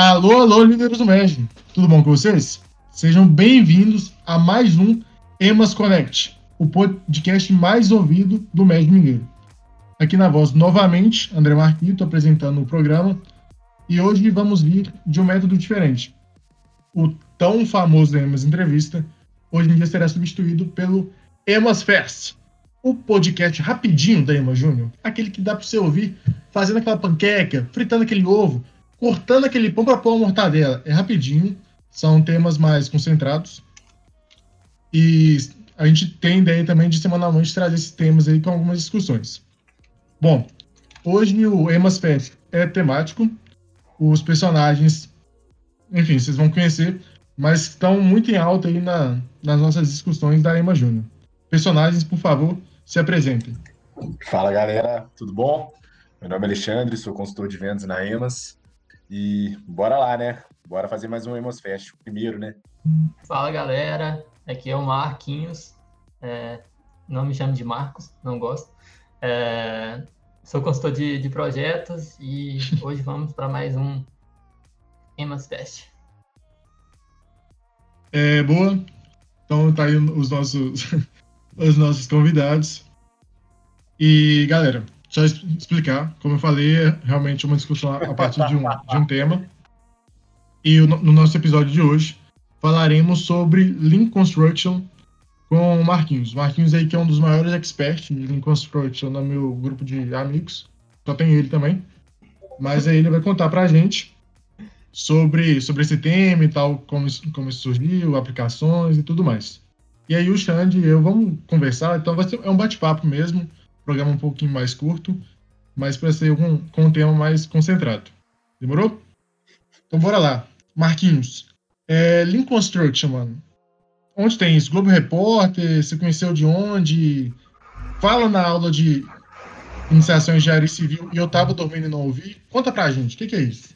Alô, alô, líderes do MEG. Tudo bom com vocês? Sejam bem-vindos a mais um Emas Connect, o podcast mais ouvido do MEG Mineiro. Aqui na voz, novamente, André Marquito apresentando o programa. E hoje vamos vir de um método diferente. O tão famoso Emas Entrevista, hoje em dia será substituído pelo Emas Fest, o podcast rapidinho da Ema Júnior. Aquele que dá para você ouvir fazendo aquela panqueca, fritando aquele ovo, cortando aquele pão para pôr uma mortadela. É rapidinho, são temas mais concentrados. E a gente tem ideia também de semanalmente trazer esses temas aí com algumas discussões. Bom, hoje o Emas Fest é temático. Os personagens, enfim, vocês vão conhecer, mas estão muito em alta aí na, nas nossas discussões da Ema Júnior. Personagens, por favor, se apresentem. Fala galera, tudo bom? Meu nome é Alexandre, sou consultor de vendas na Emas. E bora lá, né? Bora fazer mais um Emos Fest, primeiro, né? Fala galera, aqui é o Marquinhos. É, não me chamo de Marcos, não gosto. É, sou consultor de, de projetos e hoje vamos para mais um Emos Fest. É, boa. Então tá aí os nossos, os nossos convidados. E galera, só explicar, como eu falei, é realmente uma discussão a partir de um, de um tema. E no nosso episódio de hoje falaremos sobre Lean Construction com o Marquinhos. Marquinhos aí que é um dos maiores experts em Lean Construction no meu grupo de amigos. Só tem ele também. Mas aí ele vai contar pra gente sobre, sobre esse tema e tal, como, como isso surgiu, aplicações e tudo mais. E aí o Xande e eu vamos conversar, então vai ser, é um bate-papo mesmo programa um pouquinho mais curto, mas para ser um, com um tema mais concentrado. Demorou? Então bora lá. Marquinhos, é, Lean Construction, mano. Onde tem isso? Globo Repórter? Você conheceu de onde? Fala na aula de iniciação em engenharia civil e eu tava dormindo e não ouvi. Conta pra gente, o que, que, é isso?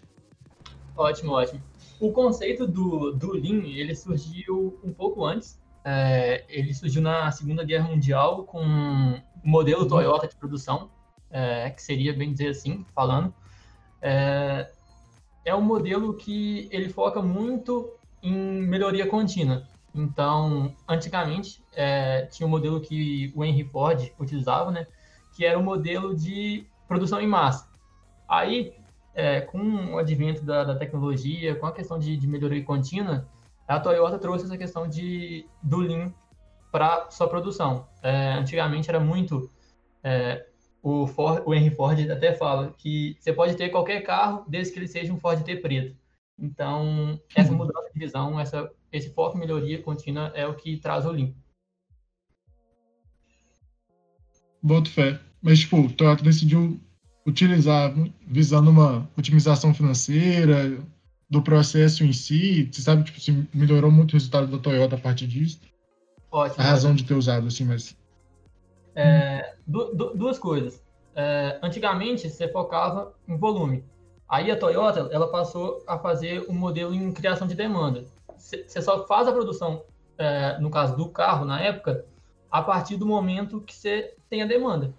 Ótimo, ótimo. O conceito do, do Lean, ele surgiu um pouco antes. É, ele surgiu na Segunda Guerra Mundial com o modelo Toyota de produção, é, que seria, bem dizer assim, falando, é, é um modelo que ele foca muito em melhoria contínua. Então, antigamente, é, tinha um modelo que o Henry Ford utilizava, né, que era o um modelo de produção em massa. Aí, é, com o advento da, da, tecnologia, com a questão de, de, melhoria contínua, a Toyota trouxe essa questão de, do Lean para sua produção. É, antigamente era muito. É, o, Ford, o Henry Ford até fala que você pode ter qualquer carro desde que ele seja um Ford T preto. Então, essa uhum. mudança de visão, essa, esse foco em melhoria contínua é o que traz o Lean. Boto fé. Mas, tipo, o Toyota decidiu utilizar, visando uma otimização financeira do processo em si. Você sabe, tipo, se melhorou muito o resultado da Toyota a partir disso? Ótimo. A razão de ter usado, assim, mas. É, du du duas coisas. É, antigamente, você focava em volume. Aí a Toyota, ela passou a fazer um modelo em criação de demanda. Você só faz a produção, é, no caso do carro, na época, a partir do momento que você tem a demanda.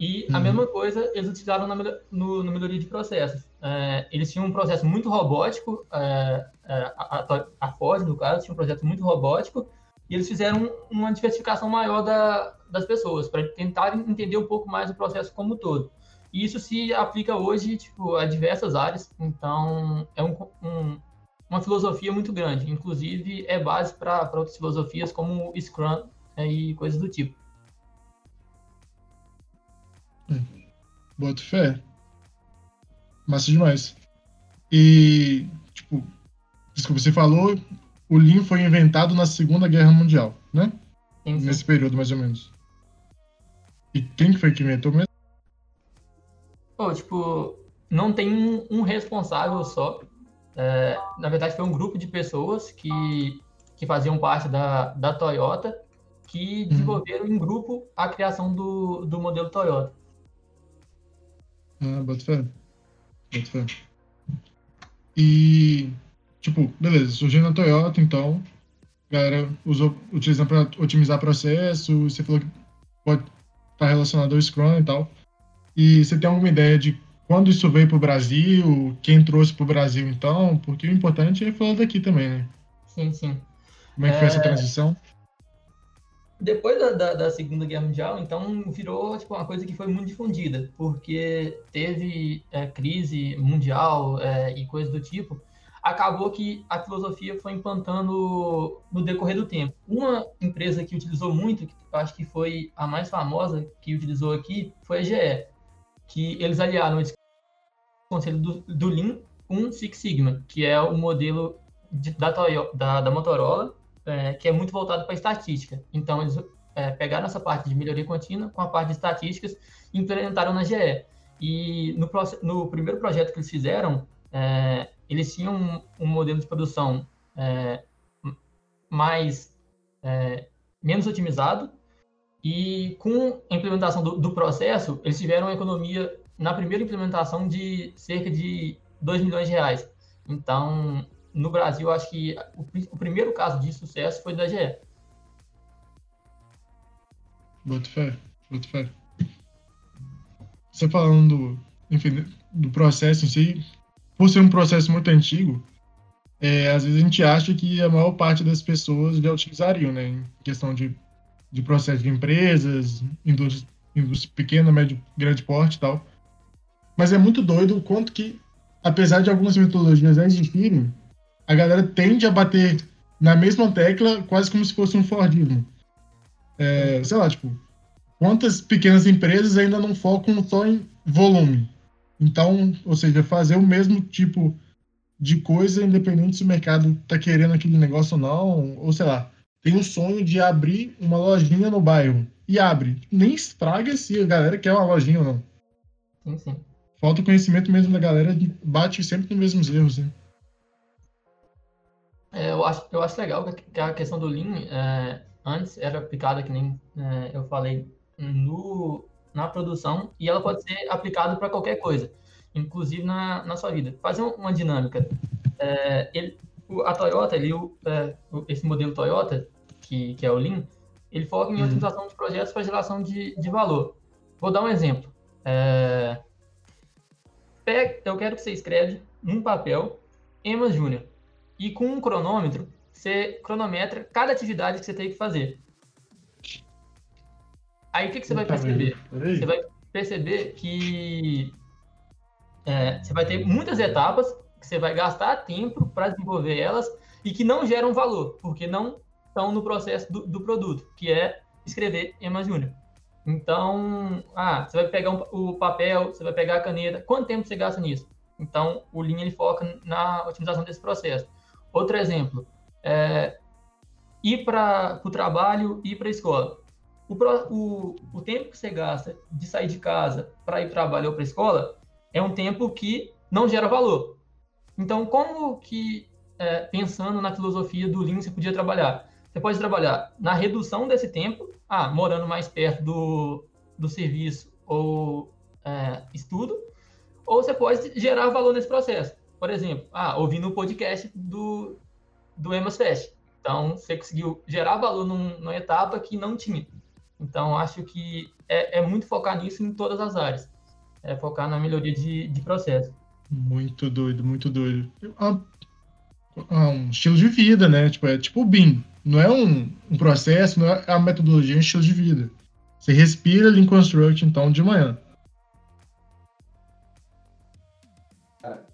E a uhum. mesma coisa eles utilizaram na, no, no melhoria de processos. É, eles tinham um processo muito robótico, é, é a, a, Ford, no caso, tinha um processo muito robótico, e eles fizeram uma diversificação maior da, das pessoas, para tentar entender um pouco mais o processo como um todo. E isso se aplica hoje tipo, a diversas áreas, então é um, um, uma filosofia muito grande. Inclusive, é base para outras filosofias como o Scrum é, e coisas do tipo. Boto fé. Massa demais. E, tipo, desculpa, você falou o Lean foi inventado na Segunda Guerra Mundial, né? Sim, sim. Nesse período, mais ou menos. E quem foi que inventou mesmo? Pô, tipo, não tem um, um responsável só. É, na verdade, foi um grupo de pessoas que, que faziam parte da, da Toyota que uhum. desenvolveram uhum. em grupo a criação do, do modelo Toyota. Ah, bota fé. Fé. E Tipo, beleza, surgiu na Toyota, então, a galera usou, utilizando para otimizar processo, você falou que pode estar tá relacionado ao Scrum e tal. E você tem alguma ideia de quando isso veio para o Brasil, quem trouxe para o Brasil então, porque o importante é falar daqui também, né? Sim, sim. Como é que foi essa É, transição? Depois da, da, da Segunda Guerra Mundial, então, virou tipo, uma coisa que foi muito difundida, porque teve é, crise mundial é, e coisas do tipo. Acabou que a filosofia foi implantando no decorrer do tempo. Uma empresa que utilizou muito, que acho que foi a mais famosa que utilizou aqui, foi a GE, que eles aliaram esse conselho do, do Lean com Six Sigma, que é o modelo de- da, da, da Motorola, é, que é muito voltado para estatística. Então, eles é, pegaram essa parte de melhoria contínua com a parte de estatísticas e implementaram na GE. E no, no primeiro projeto que eles fizeram, é, eles tinham um, um modelo de produção é, mais é, menos otimizado e com a implementação do, do processo, eles tiveram uma economia na primeira implementação de cerca de 2 milhões de reais. Então, no Brasil, acho que o, o primeiro caso de sucesso foi da GE. Boto fé, boto fé. Você falando, do, enfim, do processo em si, por ser um processo muito antigo, é, às vezes a gente acha que a maior parte das pessoas já utilizariam, né? Em questão de, de processo de empresas, indústria, indústria pequena, médio, grande porte e tal. Mas é muito doido o quanto que, apesar de algumas metodologias já existirem, a galera tende a bater na mesma tecla quase como se fosse um Fordismo. É, sei lá, tipo, quantas pequenas empresas ainda não focam só em volume? Então, ou seja, fazer o mesmo tipo de coisa, independente se o mercado tá querendo aquele negócio ou não, ou sei lá, tem o sonho de abrir uma lojinha no bairro e abre. Nem estraga se a galera quer uma lojinha ou não. Sim, sim. Falta o conhecimento mesmo da galera, bate sempre nos mesmos erros, né? É, eu, acho, eu acho legal que a questão do Lean é, antes era aplicada, que nem é, eu falei, no, na produção e ela pode ser aplicada para qualquer coisa, inclusive na, na sua vida. Fazer um- uma dinâmica. É, ele, a Toyota, ele, o- é, o- esse modelo Toyota, que, que é o Lean, ele foca em Uhum. otimização de projetos para geração de, de valor. Vou dar um exemplo. É, pega- eu quero que você escreve num papel Emas Júnior e com um cronômetro, você cronometra cada atividade que você tem que fazer. Aí o que, que você vai perceber? Você vai perceber que é, você vai ter muitas etapas que você vai gastar tempo para desenvolver elas e que não geram valor, porque não estão no processo do, do produto, que é escrever Emas Júnior. Então, ah, você vai pegar um- o papel, você vai pegar a caneta, quanto tempo você gasta nisso? Então, o Lean ele foca na otimização desse processo. Outro exemplo, é, ir para o trabalho ir para a escola. O, o, o tempo que você gasta de sair de casa para ir para trabalho ou para a escola é um tempo que não gera valor. Então, como que, é, pensando na filosofia do Lean, você podia trabalhar? Você pode trabalhar na redução desse tempo, ah, morando mais perto do, do serviço ou é, estudo, ou você pode gerar valor nesse processo. Por exemplo, ah, ouvindo o podcast do, do Emas Fest. Então, você conseguiu gerar valor num- numa etapa que não tinha. Então, acho que é, é muito focar nisso em todas as áreas. É focar na melhoria de, de processo. Muito doido, muito doido. Ah, ah, um estilo de vida, né? Tipo, é tipo o BIM. Não é um, um processo, não é a metodologia, é um estilo de vida. Você respira Lean Construct, então, de manhã.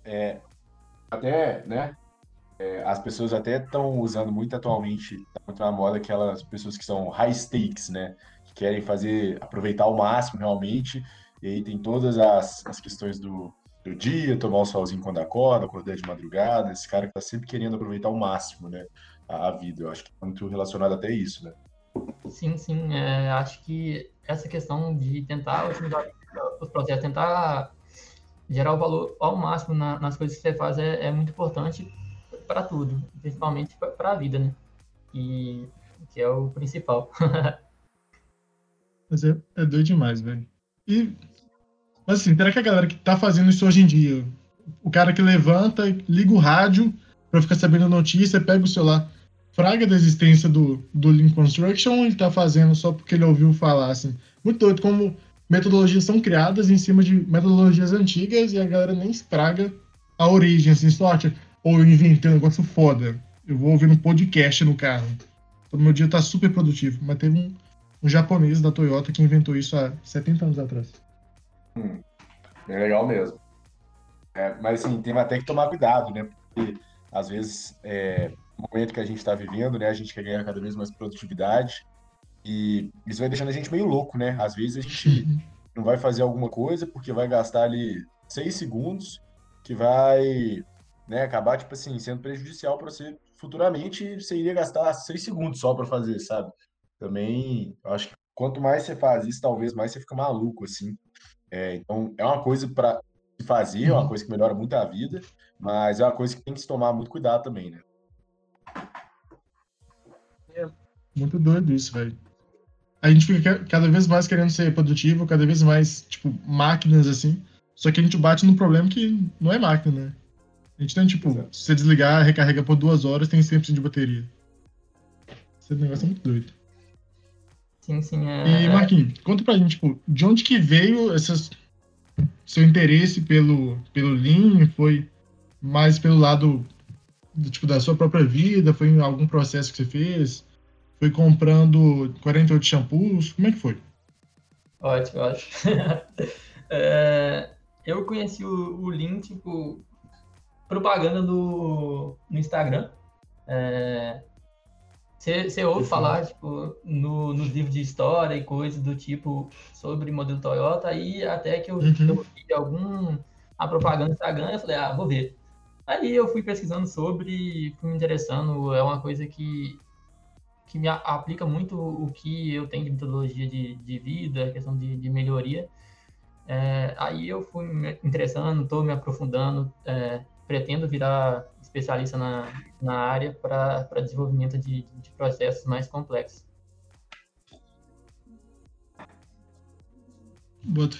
É, até, né? é, as pessoas até estão usando muito atualmente, tá muito na moda aquelas pessoas que são high stakes, né? Que querem fazer, aproveitar ao máximo realmente. E aí tem todas as, as questões do, do dia, tomar o solzinho quando acorda, acordar de madrugada. Esse cara que tá sempre querendo aproveitar ao máximo, né? A, a vida. Eu acho que é muito relacionado até isso, né? Sim, sim. é, acho que essa questão de tentar otimizar os processos, tentar gerar o valor ao máximo na- nas coisas que você faz é, é muito importante para tudo, principalmente para a vida, né? E que é o principal. Mas é, é doido demais, velho. E, mas assim, será que a galera que tá fazendo isso hoje em dia, o cara que levanta, liga o rádio pra ficar sabendo a notícia, pega o celular, fraga da existência do, do Lean Construction ou ele tá fazendo só porque ele ouviu falar, assim? Muito doido como metodologias são criadas em cima de metodologias antigas e a galera nem estraga a origem, assim, sorte. Ou eu inventei um negócio foda. Eu vou ouvir um podcast no carro. Então, meu dia tá super produtivo. Mas teve um, um japonês da Toyota que inventou isso há 70 anos atrás. Hum, é legal mesmo. É, mas assim, tem até que tomar cuidado, né? Porque às vezes, é, no momento que a gente está vivendo, né, a gente quer ganhar cada vez mais produtividade e isso vai deixando a gente meio louco, né? Às vezes a gente uhum. não vai fazer alguma coisa porque vai gastar ali seis segundos que vai né, acabar, tipo assim, sendo prejudicial para você futuramente. Você iria gastar seis segundos só para fazer, sabe? Também, acho que quanto mais você faz isso, talvez mais você fica maluco, assim. É, então, é uma coisa para se fazer, é uma uhum. coisa que melhora muito a vida, mas é uma coisa que tem que se tomar muito cuidado também, né? É muito doido isso, velho. A gente fica cada vez mais querendo ser produtivo, cada vez mais, tipo, máquinas, assim. Só que a gente bate num problema que não é máquina, né? A gente tem, tipo, Exato. se você desligar, recarrega por duas horas, tem 100% de bateria. Esse negócio é muito doido. Sim, sim. É... E, Marquinhos, conta pra gente, tipo, de onde que veio essas, seu interesse pelo, pelo Lean? Foi mais pelo lado do, tipo, da sua própria vida? Foi em algum processo que você fez? Foi comprando 48 shampoos? Como é que foi? Ótimo, ótimo. é, eu conheci o, o Lean, tipo, propaganda no, no Instagram. Você é, ouve falar, tipo, no, nos livros de história e coisas do tipo sobre modelo Toyota, aí até que eu, uhum. eu vi algum a propaganda no Instagram, eu falei, ah, vou ver. Aí eu fui pesquisando sobre, fui me interessando, é uma coisa que, que me aplica muito o que eu tenho de metodologia de, de vida, questão de, de melhoria. É, aí eu fui me interessando, estou me aprofundando, é, pretendo virar especialista na, na área para desenvolvimento de, de processos mais complexos. Boto.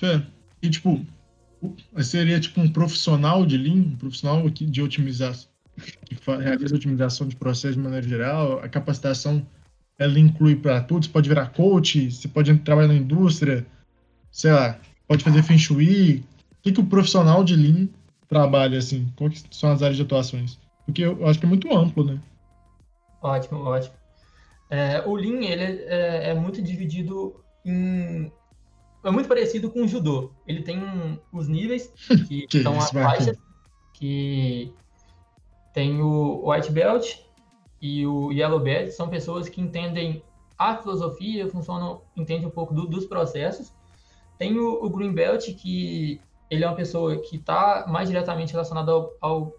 E, tipo, seria tipo um profissional de Lean, um profissional de otimização, que realiza otimização de processos de maneira geral, a capacitação ela inclui para tudo, você pode virar coach, você pode trabalhar na indústria, sei lá, pode fazer Feng Shui. O que, que o profissional de Lean trabalha, assim? Quais são as áreas de atuações? Porque eu acho que é muito amplo, né? Ótimo, ótimo. É, o Lean, ele é, é, muito dividido em... É muito parecido com o Judô. Ele tem os níveis, que, que são as faixas, que tem o White Belt e o Yellow Belt, são pessoas que entendem a filosofia, funcionam, entendem um pouco do, dos processos. Tem o, o Green Belt, que ele é uma pessoa que está mais diretamente relacionada ao, ao,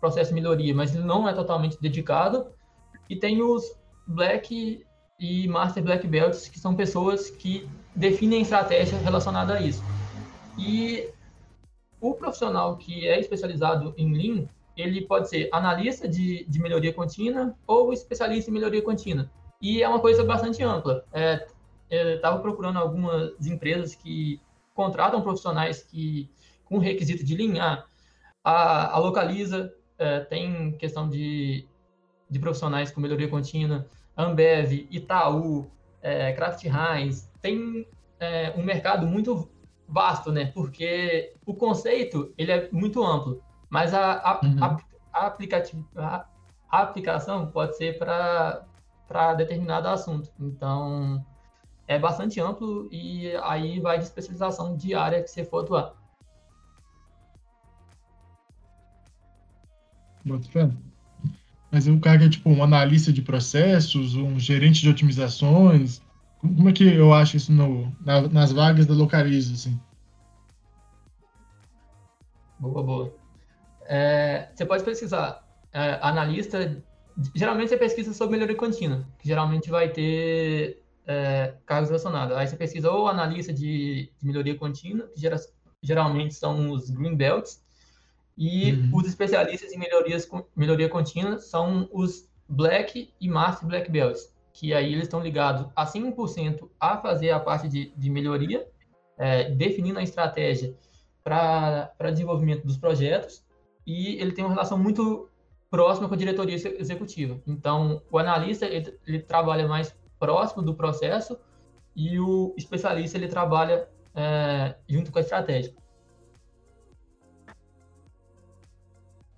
processo de melhoria, mas ele não é totalmente dedicado. E tem os Black e Master Black Belts, que são pessoas que definem estratégia relacionada a isso. E o profissional que é especializado em Lean, ele pode ser analista de, de melhoria contínua ou especialista em melhoria contínua. E é uma coisa bastante ampla. É, estava procurando algumas empresas que contratam profissionais que com requisito de linha, a, a Localiza é, tem questão de, de profissionais com melhoria contínua, Ambev, Itaú, é, Kraft Heinz, tem é, um mercado muito vasto, né? Porque o conceito ele é muito amplo, mas a, a, uhum. a, a, a, a aplicação pode ser para determinado assunto. Então, é bastante amplo e aí vai de especialização de área que você for atuar. Boto fé. Mas o cara é tipo um analista de processos, um gerente de otimizações. Como é que eu acho isso no, na, nas vagas da Localiza, assim? Boa, boa. É, você pode pesquisar é, analista. Geralmente você pesquisa sobre melhoria contínua, que geralmente vai ter é, cargos relacionados. Aí você pesquisa ou analista de, de melhoria contínua, que gera, geralmente são os green belts, e uhum. os especialistas em melhorias, melhoria contínua são os Black e Master Black Belts, que aí eles estão ligados a 100% a fazer a parte de, de melhoria, é, definindo a estratégia para desenvolvimento dos projetos, e ele tem uma relação muito próxima com a diretoria executiva. Então, o analista ele, ele trabalha mais próximo do processo e o especialista ele trabalha é, junto com a estratégia.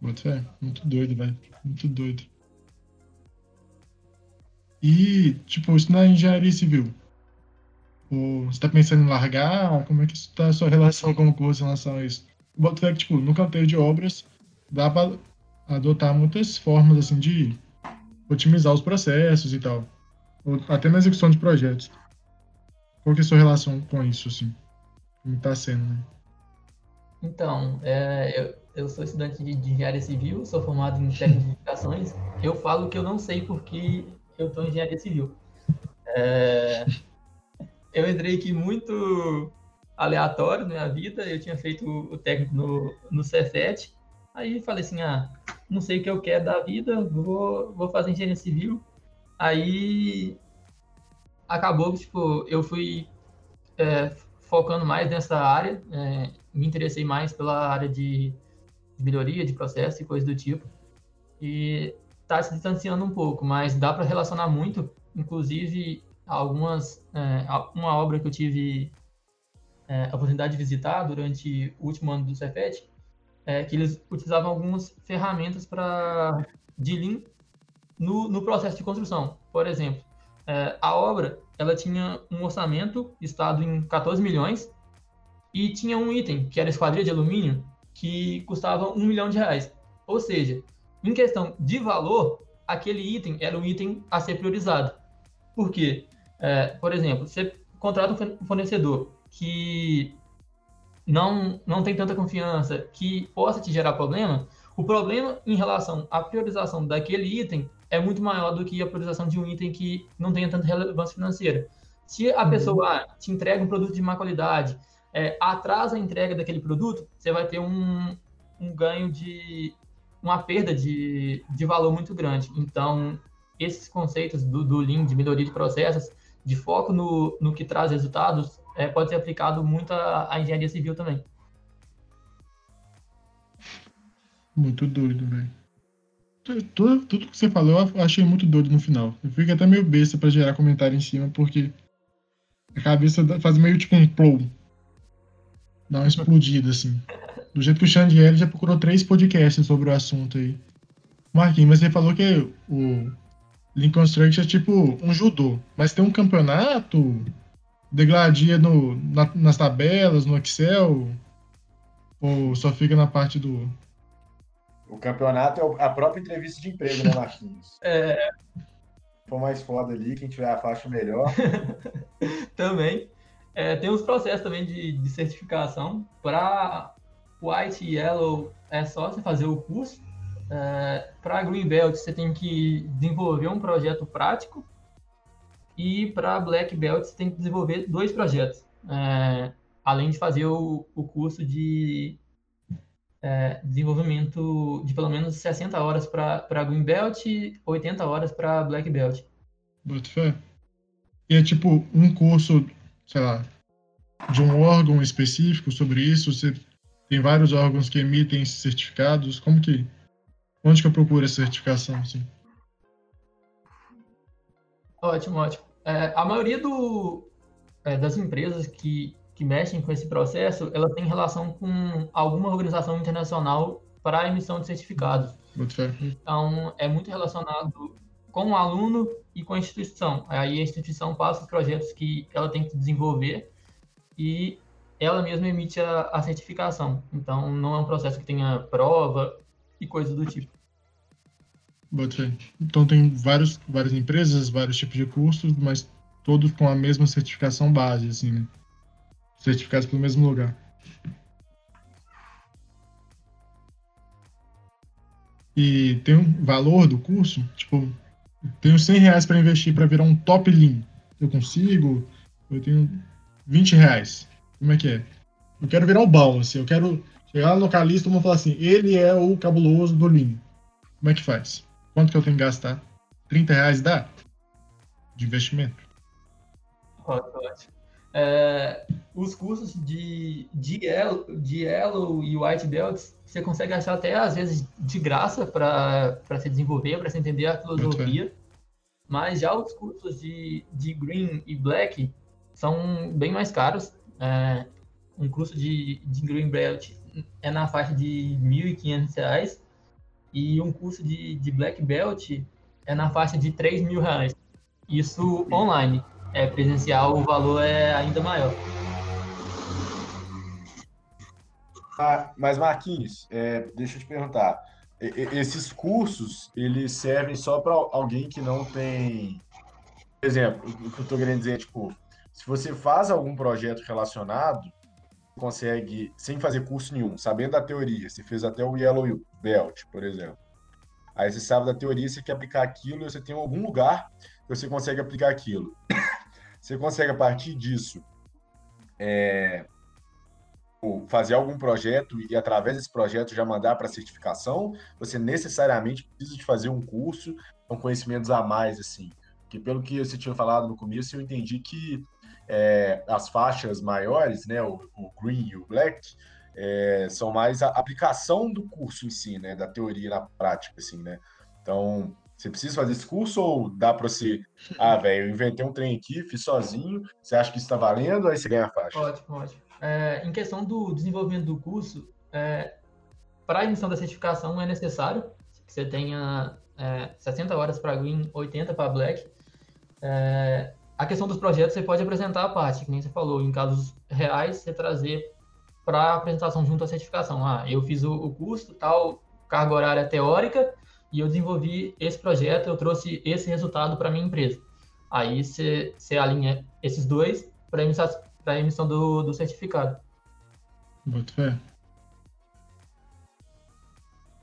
Muito, é, muito doido, velho. Muito doido. E, tipo, isso na engenharia civil. Você tá pensando em largar? Como é que está a sua relação com o curso em relação a isso? Boto é que, tipo, no canteiro de obras, dá para adotar muitas formas, assim, de otimizar os processos e tal. Ou até na execução de projetos. Qual que é a sua relação com isso, assim? Como tá sendo, né? Então, é, eu, eu, sou estudante de, engenharia civil, sou formado em técnicas de edificações. Eu falo que eu não sei porque eu estou em engenharia civil. É, eu entrei aqui muito aleatório na minha vida, eu tinha feito o técnico no, no Cefet, aí falei assim, ah, não sei o que eu quero da vida, vou, vou fazer engenharia civil. Aí acabou que, tipo, eu fui é, focando mais nessa área, é, me interessei mais pela área de, melhoria de processo e coisas do tipo. E está se distanciando um pouco, mas dá para relacionar muito, inclusive algumas é, uma obra que eu tive é, a oportunidade de visitar durante o último ano do Cefet, é que eles utilizavam algumas ferramentas para de Lean no, no processo de construção. Por exemplo, é, a obra ela tinha um orçamento estado em 14 milhões e tinha um item que era esquadrilha de alumínio que custava um milhão de reais. Ou seja, em questão de valor, aquele item era um item a ser priorizado. Por quê? É, por exemplo, você contrata um fornecedor que não, não tem tanta confiança, que possa te gerar problema, o problema em relação à priorização daquele item é muito maior do que a priorização de um item que não tenha tanta relevância financeira. Se a uhum. pessoa te entrega um produto de má qualidade, é, atrasa a entrega daquele produto, você vai ter um, um ganho de uma perda de, de valor muito grande. Então, esses conceitos do, do Lean, de melhoria de processos, de foco no, no que traz resultados, é, pode ser aplicado muito à, à engenharia civil também. Muito doido, velho. Tudo, tudo que você falou eu achei muito doido no final. Eu fico até meio besta pra gerar comentário em cima, porque a cabeça faz meio tipo um plow. Dá uma explodida, assim. Do jeito que o Xandiel já procurou três podcasts sobre o assunto aí. Marquinhos, mas você falou que o Lincoln Construction é tipo um judô, mas tem um campeonato, degladia no, na, nas tabelas, no Excel, ou só fica na parte do. O campeonato é a própria entrevista de emprego, né, Marquinhos? É. For mais foda ali, quem tiver a faixa melhor. também. É, tem os processos também de, de certificação para White e Yellow é só você fazer o curso. É, para Green Belt você tem que desenvolver um projeto prático e para Black Belt você tem que desenvolver dois projetos, é, além de fazer o, o curso de é, desenvolvimento de pelo menos 60 horas para Green Belt e 80 horas para Black Belt. Boto fé. E é tipo um curso, sei lá, de um órgão específico sobre isso? Você tem vários órgãos que emitem esses certificados. Como que. Onde que eu procuro essa certificação? Assim? Ótimo, ótimo. É, a maioria do, é, das empresas que, que mexem com esse processo, ela tem relação com alguma organização internacional para a emissão de certificados. Então, é muito relacionado com o aluno e com a instituição. Aí a instituição passa os projetos que ela tem que desenvolver e ela mesma emite a, a certificação. Então, não é um processo que tenha prova e coisas do tipo. Então tem vários, várias empresas, vários tipos de cursos, mas todos com a mesma certificação base, assim, né? Certificados pelo mesmo lugar. E tem um valor do curso, tipo, tenho 100 reais para investir para virar um top lean. Eu consigo? Eu tenho 20 reais. Como é que é? Eu quero virar o bom, assim, eu quero chegar no localista e falar assim, ele é o cabuloso do Lean. Como é que faz? Quanto que eu tenho que gastar? 30 reais dá? De investimento. Ótimo, ótimo. É, os cursos de, de, Yellow, de Yellow e White Belts, você consegue achar até às vezes de graça para se desenvolver, para se entender a filosofia. Mas já os cursos de, de Green e Black são bem mais caros é, um curso de, de Green Belt é na faixa de R$ 1.500 e um curso de, de Black Belt é na faixa de R$ mil reais. Isso online. É presencial, o valor é ainda maior. Ah, mas Marquinhos, é, deixa eu te perguntar. Esses cursos, eles servem só para alguém que não tem. Por exemplo, o que eu estou querendo dizer é, tipo, se você faz algum projeto relacionado, consegue, sem fazer curso nenhum, sabendo da teoria, você fez até o Yellow Belt, por exemplo. Aí você sabe da teoria, você quer aplicar aquilo, e você tem algum lugar que você consegue aplicar aquilo. Você consegue, a partir disso, é, fazer algum projeto e, através desse projeto, já mandar para certificação? Você necessariamente precisa de fazer um curso com conhecimentos a mais, assim? Porque, pelo que você tinha falado no começo, eu entendi que é, as faixas maiores, né, o, o green e o black, é, são mais a aplicação do curso em si, né, da teoria na prática, assim, né. Então, você precisa fazer esse curso ou dá para você, ah, velho, eu inventei um trem aqui, fiz sozinho, você acha que isso está valendo, aí você ganha a faixa? Ótimo, ótimo. É, em questão do desenvolvimento do curso, é, para a emissão da certificação é necessário que você tenha é, 60 horas para green, 80 para black. É, a questão dos projetos, você pode apresentar a parte, que nem você falou, em casos reais, você trazer para apresentação junto à certificação. Ah, eu fiz o, o curso, tal, carga horária teórica, e eu desenvolvi esse projeto, eu trouxe esse resultado para minha empresa. Aí você, você alinha esses dois para emissão, a emissão do, do certificado. Muito fé.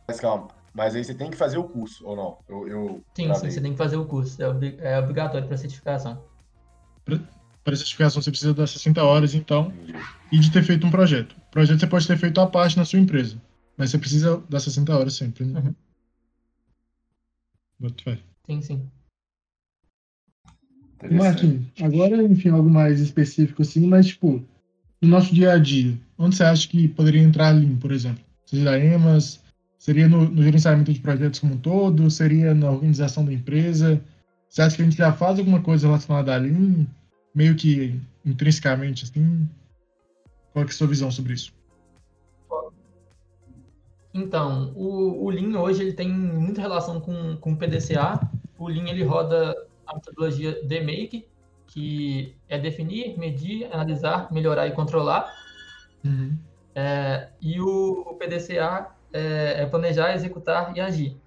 Mas calma, mas aí você tem que fazer o curso, ou não? Eu, eu sim, sim, você tem que fazer o curso, é, é obrigatório para certificação para certificação você precisa das 60 horas, então, e de ter feito um projeto. O projeto você pode ter feito à parte na sua empresa, mas você precisa das 60 horas sempre. Né? Uhum. Muito bem. Sim, sim. Martin, agora, enfim, algo mais específico assim, mas, tipo, no nosso dia a dia, onde você acha que poderia entrar a Lean, por exemplo? Seria EMAS? Seria no, no gerenciamento de projetos como um todo? Seria na organização da empresa? Você acha que a gente já faz alguma coisa relacionada a Lean, meio que intrinsecamente, assim? Qual é a sua visão sobre isso? Então, o, o Lean hoje ele tem muita relação com, com o PDCA. O Lean ele roda a metodologia DMake, que é definir, medir, analisar, melhorar e controlar. Uhum. É, e o, o PDCA é, é, planejar, executar e agir.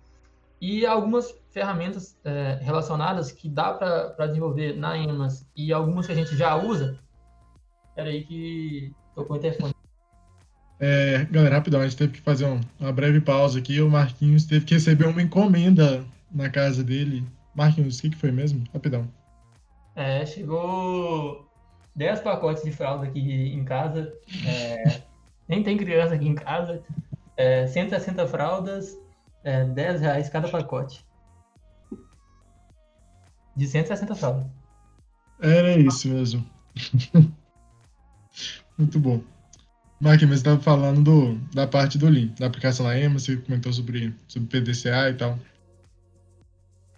E algumas ferramentas é, relacionadas que dá para desenvolver na EMAS e algumas que a gente já usa. Espera aí que tocou o interfone. É, galera, rapidão, a gente teve que fazer um, uma breve pausa aqui. O Marquinhos teve que receber uma encomenda na casa dele. Marquinhos, o que, que foi mesmo? Rapidão. É, chegou 10 pacotes de fralda aqui em casa. É, nem tem criança aqui em casa. É, 160 fraldas, é, 10 reais cada pacote de 160 fraldas. Era isso mesmo. Muito bom. Mas você estava falando do, da parte do Lean, da aplicação da EMA, você comentou sobre, sobre PDCA e tal.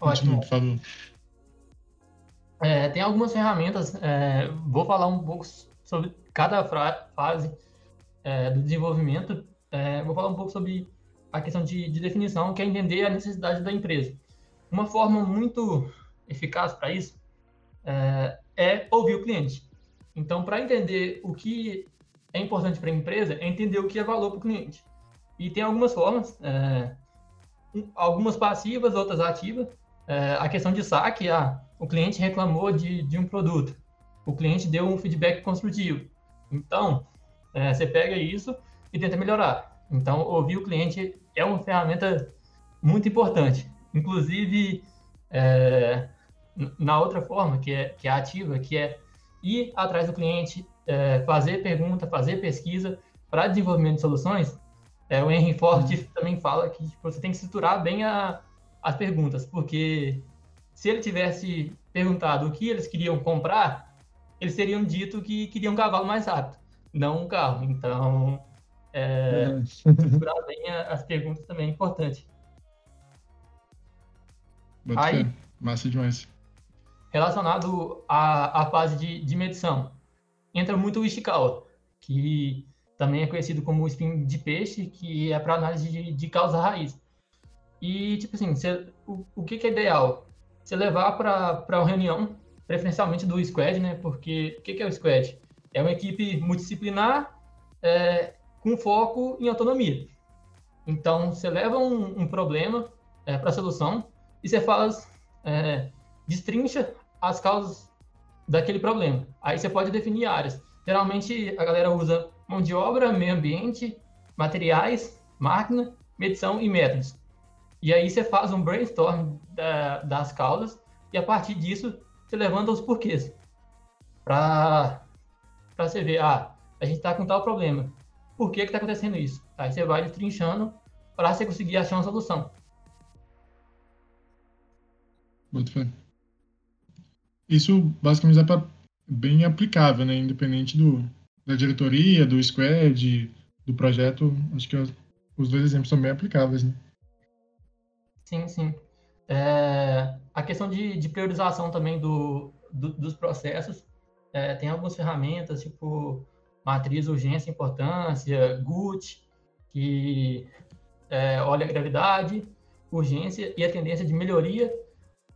Ótimo. Falou. É, tem algumas ferramentas, é, vou falar um pouco sobre cada fase é, do desenvolvimento, é, vou falar um pouco sobre a questão de, de definição, que é entender a necessidade da empresa. Uma forma muito eficaz para isso é, é, ouvir o cliente. Então, para entender o que é importante para a empresa, é entender o que é valor para o cliente. E tem algumas formas, é, algumas passivas, outras ativas. É, a questão de saque, ah, o cliente reclamou de, de um produto, o cliente deu um feedback construtivo. Então, é, você pega isso e tenta melhorar. Então, ouvir o cliente é uma ferramenta muito importante. Inclusive, é, na outra forma, que é, que é ativa, que é ir atrás do cliente, é, fazer pergunta, fazer pesquisa para desenvolvimento de soluções, é, o Henry Ford uhum. também fala que tipo, você tem que estruturar bem a, as perguntas, porque se ele tivesse perguntado o que eles queriam comprar, eles teriam dito que queriam um cavalo mais rápido, não um carro. Então, é, uhum. estruturar bem as perguntas também é importante. Aí, Massa demais relacionado à, à fase de, de medição. entra muito o Ishikawa, que também é conhecido como spin de peixe, que é para análise de, de causa raiz. E, tipo assim, o, o que, que é ideal? Você levar para uma reunião, preferencialmente do squad, né? Porque o que, que é o squad? É uma equipe multidisciplinar é, com foco em autonomia. Então, você leva um, um problema é, para a solução e você faz, é, destrincha as causas daquele problema. Aí você pode definir áreas. Geralmente, a galera usa mão de obra, meio ambiente, materiais, máquina, medição e métodos. E aí você faz um brainstorm da, das causas e a partir disso você levanta os porquês. Para você ver, ah, a gente está com tal problema. Por que está acontecendo isso? Aí você vai trinchando para você conseguir achar uma solução. Muito bem. Isso basicamente é bem aplicável, né? Independente do, da diretoria, do squad, do projeto. Acho que os dois exemplos são bem aplicáveis, né? Sim, sim. É, a questão de, de priorização também do, do dos processos, é, tem algumas ferramentas, tipo matriz urgência importância, GUT, que é, olha a gravidade, urgência e a tendência de melhoria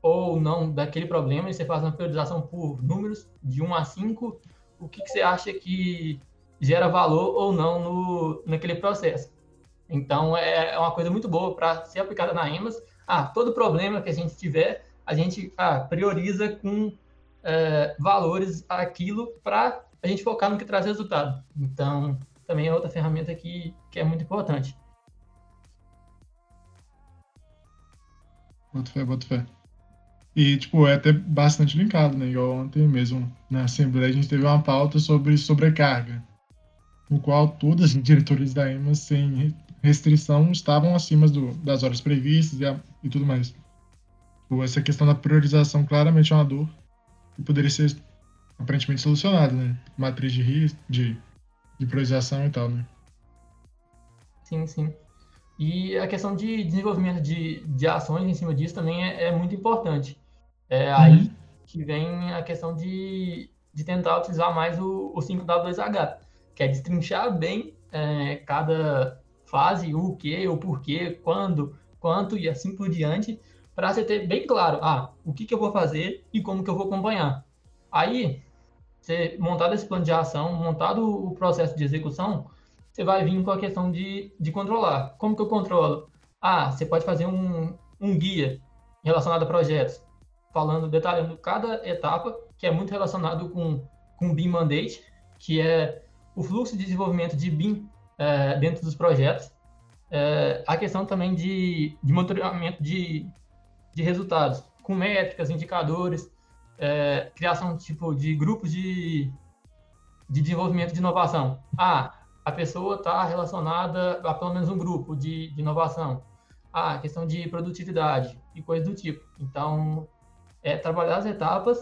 ou não daquele problema, e você faz uma priorização por números, de 1 a 5, o que, que você acha que gera valor ou não no, naquele processo. Então, é, é uma coisa muito boa para ser aplicada na EMAS. Ah, todo problema que a gente tiver, a gente ah, prioriza com é, valores aquilo para a gente focar no que traz resultado. Então, também é outra ferramenta que, que é muito importante. Boto fé, boto fé. E, tipo, é até bastante linkado, né? Igual ontem mesmo, na Assembleia, a gente teve uma pauta sobre sobrecarga, no qual todas as diretores da EMA, sem restrição estavam acima do, das horas previstas e, a, e tudo mais. Tipo, essa questão da priorização claramente é uma dor que poderia ser aparentemente solucionada, né? Matriz de risco, de, de priorização e tal, né? Sim, sim. E a questão de desenvolvimento de, de ações em cima disso também é, é muito importante. É uhum. aí que vem a questão de, de tentar utilizar mais o, o 5W2H, que é destrinchar bem é, cada fase, o que, o porquê, quando, quanto e assim por diante, para você ter bem claro, ah, o que, que eu vou fazer e como que eu vou acompanhar. Aí, você montado esse plano de ação, montado o processo de execução, você vai vir com a questão de, de controlar. Como que eu controlo? Ah, você pode fazer um, um guia relacionado a projetos, falando, detalhando cada etapa, que é muito relacionado com, com BIM Mandate, que é o fluxo de desenvolvimento de BIM é, dentro dos projetos, é, a questão também de, de monitoramento de, de resultados, com métricas, indicadores, é, criação tipo de grupos de, de desenvolvimento de inovação. Ah, a pessoa está relacionada a pelo menos um grupo de, de inovação. Ah, questão de produtividade e coisas do tipo. Então, é trabalhar as etapas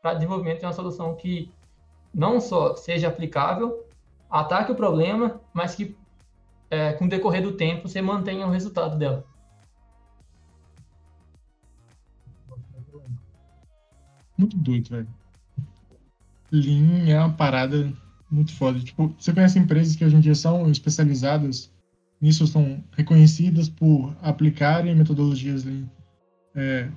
para desenvolvimento de uma solução que não só seja aplicável, ataque o problema, mas que é, com o decorrer do tempo você mantenha o resultado dela. Muito doido, velho. Lean é uma parada muito foda. Tipo, você conhece empresas que hoje em dia são especializadas nisso, são reconhecidas por aplicarem metodologias Lean é,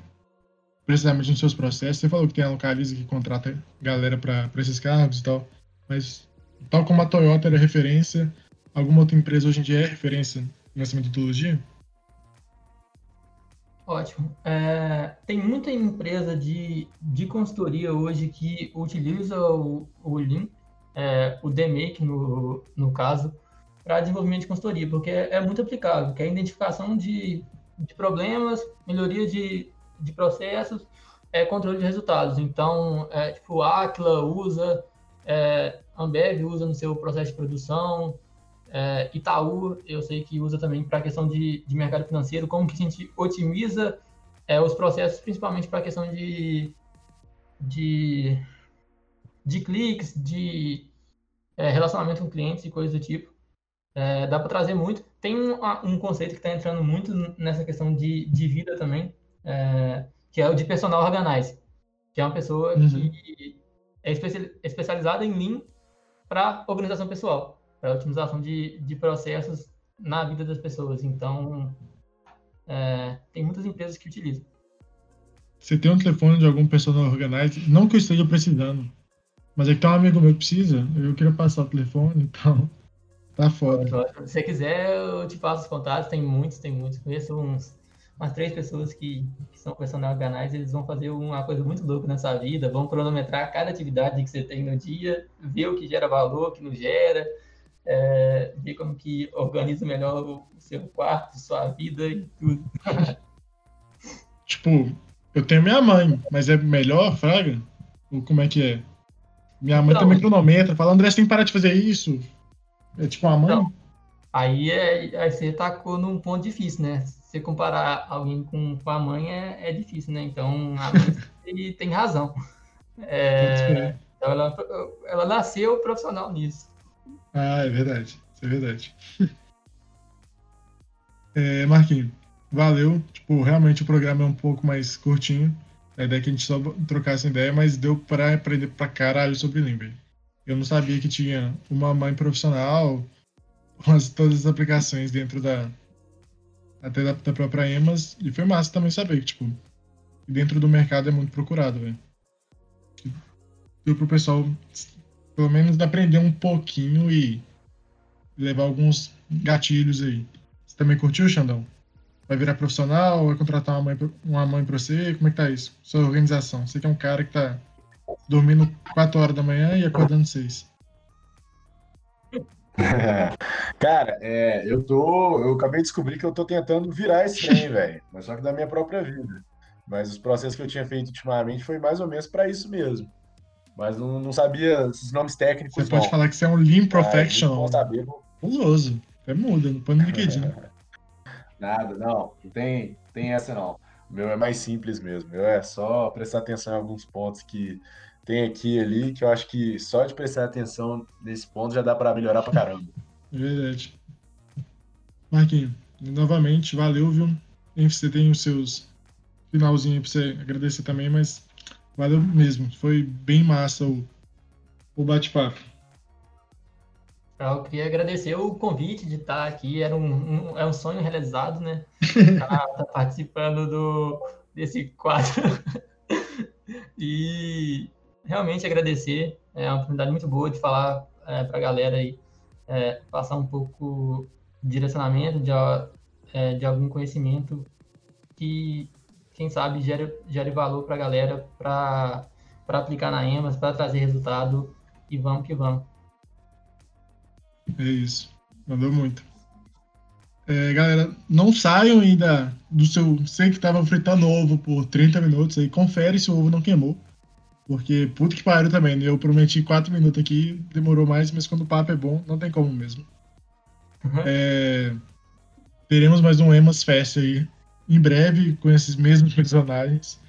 precisamente nos seus processos. Você falou que tem a Localiza que contrata galera para esses cargos e tal, mas tal como a Toyota era referência, alguma outra empresa hoje em dia é referência nessa metodologia? Ótimo. É, tem muita empresa de, de consultoria hoje que utiliza o, o Lean, é, o DMake no, no caso, para desenvolvimento de consultoria, porque é, é, muito aplicável, que é a identificação de, de problemas, melhoria de, de processos, é, controle de resultados. Então, é, tipo, a usa, é, Ambev usa no seu processo de produção, é, Itaú, eu sei que usa também para a questão de, de mercado financeiro, como que a gente otimiza é, os processos, principalmente para a questão de, de, de cliques, de é, relacionamento com clientes e coisas do tipo. É, dá para trazer muito. Tem um, um conceito que está entrando muito nessa questão de, de vida também, é, que é o de personal organize, que é uma pessoa uhum. que é especializada em Lean para organização pessoal, para otimização de, de processos na vida das pessoas. Então, é, tem muitas empresas que utilizam. Você tem um telefone de algum personal organizer? Não que eu esteja precisando, mas é que tem um amigo meu que precisa. Eu queria passar o telefone, então tá foda. Se você quiser, eu te passo os contatos. Tem muitos, tem muitos. Conheço uns, umas três pessoas que, que são personal organizer. Eles vão fazer uma coisa muito louca nessa vida. Vão cronometrar cada atividade que você tem no dia, ver o que gera valor, o que não gera. É, ver como que organiza melhor o seu quarto, sua vida e tudo. tipo, eu tenho minha mãe, mas é melhor, Fraga? Ou como é que é? Minha mãe não. também cronometra, fala, André, você tem que parar de fazer isso. É tipo uma mãe. Não. Aí, é, aí você tacou num ponto difícil, né? Se comparar alguém com, com a mãe é, é difícil, né? Então a mãe tem razão. É, então ela, ela nasceu profissional nisso. Ah, é verdade. Isso é verdade. é, Marquinhos, valeu. Tipo, realmente o programa é um pouco mais curtinho. A ideia é que a gente só trocasse ideia, mas deu para aprender pra caralho sobre Limber. Eu não sabia que tinha uma mãe profissional, as, todas as aplicações dentro da. Até da, da própria EMAS. E foi massa também saber que, tipo, dentro do mercado é muito procurado, velho. Deu pro pessoal, pelo menos, aprender um pouquinho e levar alguns gatilhos aí. Você também curtiu, Xandão? vai virar profissional, vai contratar uma mãe, uma mãe pra você? Como é que tá isso? Sua organização. Você que é um cara que tá dormindo 4 horas da manhã e acordando 6. cara, é, eu tô. Eu acabei de descobrir que eu tô tentando virar esse trem, velho. Mas só que da minha própria vida. Mas os processos que eu tinha feito ultimamente foi mais ou menos para isso mesmo. Mas não, não sabia esses nomes técnicos. Você pode falar que você é um Lean Professional. Ah, saber. Puloso. É muda, não põe no LinkedIn. Nada, não. Não tem, tem essa não. O meu é mais simples mesmo. Meu é só prestar atenção em alguns pontos que tem aqui ali, que eu acho que só de prestar atenção nesse ponto já dá para melhorar pra caramba. Verdade. Marquinhos, novamente, valeu, viu? Você tem os seus finalzinho pra você agradecer também, mas valeu mesmo. Foi bem massa o, o bate-papo. Eu queria agradecer o convite de estar aqui, era um, um é um sonho realizado, né? Estar tá, tá participando do, desse quadro. e realmente agradecer, é uma oportunidade muito boa de falar é, para a galera aí, é, passar um pouco de direcionamento, de, é, de algum conhecimento que, quem sabe, gere, gere valor para a galera para aplicar na EMAS, para trazer resultado e vamos que vamos. É isso. Mandou muito. É, galera, não saiam ainda do seu. Sei que tava fritando ovo por 30 minutos aí. Confere se o ovo não queimou. Porque, puta que pariu também, né? Eu prometi 4 minutos aqui, demorou mais, mas quando o papo é bom, não tem como mesmo. Uhum. É, teremos mais um Emas Fest aí, em breve, com esses mesmos personagens,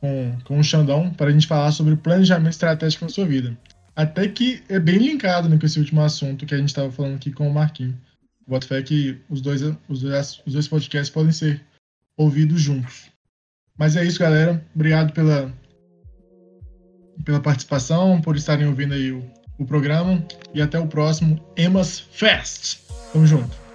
com, com o Xandão, para a gente falar sobre planejamento estratégico na sua vida. Até que é bem linkado né, com esse último assunto que a gente estava falando aqui com o Marquinhos. Boto fé que os dois, os, dois, os dois podcasts podem ser ouvidos juntos. Mas é isso, galera. Obrigado pela, pela participação, por estarem ouvindo aí o, o programa. E até o próximo Emas Fest. Tamo junto.